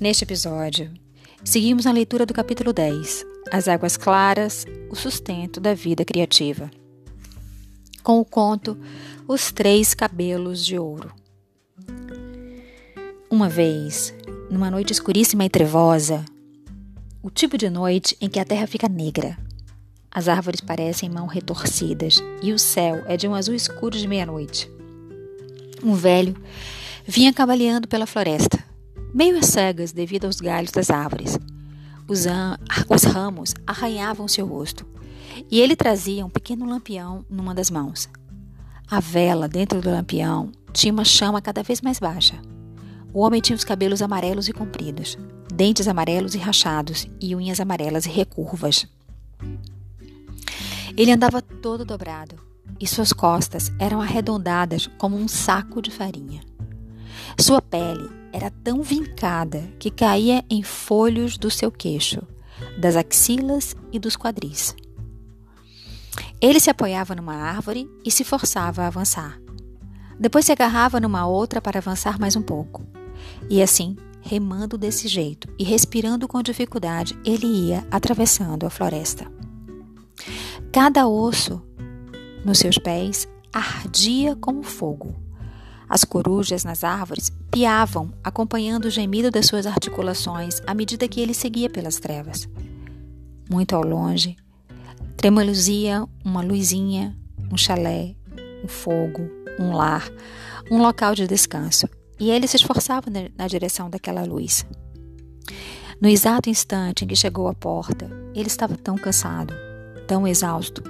Neste episódio, seguimos na leitura do capítulo 10, As Águas Claras, o sustento da vida criativa, com o conto Os Três Cabelos de Ouro. Uma vez, numa noite escuríssima e trevosa, o tipo de noite em que a terra fica negra, as árvores parecem mãos retorcidas e o céu é de um azul escuro de meia-noite. Um velho vinha cavaleando pela floresta meio às cegas devido aos galhos das árvores. Os, os ramos arranhavam seu rosto e ele trazia um pequeno lampião numa das mãos. A vela dentro do lampião tinha uma chama cada vez mais baixa. O homem tinha os cabelos amarelos e compridos, dentes amarelos e rachados e unhas amarelas e recurvas. Ele andava todo dobrado e suas costas eram arredondadas como um saco de farinha. Sua pele era tão vincada que caía em folhos do seu queixo, das axilas e dos quadris. Ele se apoiava numa árvore e se forçava a avançar. Depois se agarrava numa outra para avançar mais um pouco. E assim, remando desse jeito e respirando com dificuldade, ele ia atravessando a floresta. Cada osso nos seus pés ardia como fogo as corujas nas árvores piavam, acompanhando o gemido das suas articulações à medida que ele seguia pelas trevas. Muito ao longe, tremeluzia uma luzinha, um chalé, um fogo, um lar, um local de descanso, e ele se esforçava na direção daquela luz. No exato instante em que chegou à porta, ele estava tão cansado, tão exausto,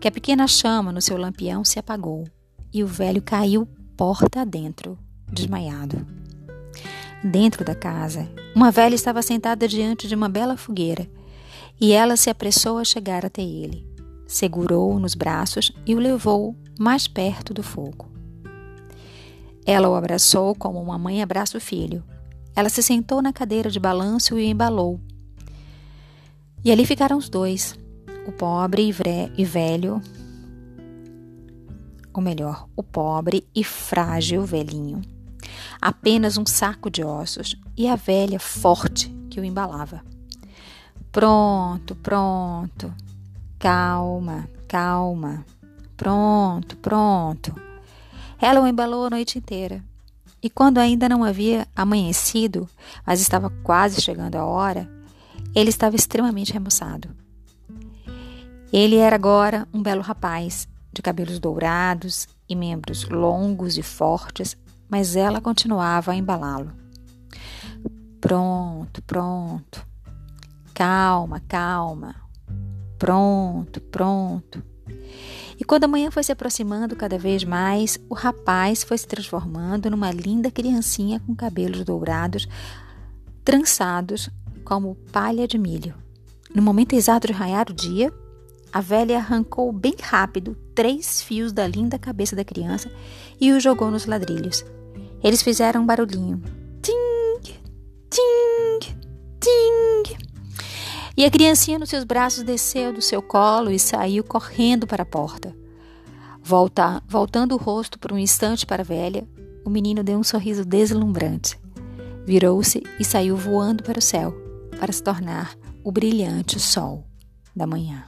que a pequena chama no seu lampião se apagou e o velho caiu porta adentro, desmaiado. Dentro da casa, uma velha estava sentada diante de uma bela fogueira e ela se apressou a chegar até ele. Segurou-o nos braços e o levou mais perto do fogo. Ela o abraçou como uma mãe abraça o filho. Ela se sentou na cadeira de balanço e o embalou. E ali ficaram os dois, o pobre e velho, ou melhor, o pobre e frágil velhinho. Apenas um saco de ossos e a velha forte que o embalava. Pronto, pronto. Calma, calma. Pronto, pronto. Ela o embalou a noite inteira. E quando ainda não havia amanhecido, mas estava quase chegando a hora, ele estava extremamente remoçado. Ele era agora um belo rapaz, de cabelos dourados e membros longos e fortes, mas ela continuava a embalá-lo. Pronto, pronto. Calma, calma. Pronto, pronto. E quando a manhã foi se aproximando cada vez mais, o rapaz foi se transformando numa linda criancinha com cabelos dourados, trançados como palha de milho. No momento exato de raiar o dia, a velha arrancou bem rápido três fios da linda cabeça da criança e os jogou nos ladrilhos. Eles fizeram um barulhinho. Ting, ting, ting. E a criancinha nos seus braços desceu do seu colo e saiu correndo para a porta. Volta, voltando o rosto por um instante para a velha, o menino deu um sorriso deslumbrante. Virou-se e saiu voando para o céu, para se tornar o brilhante sol da manhã.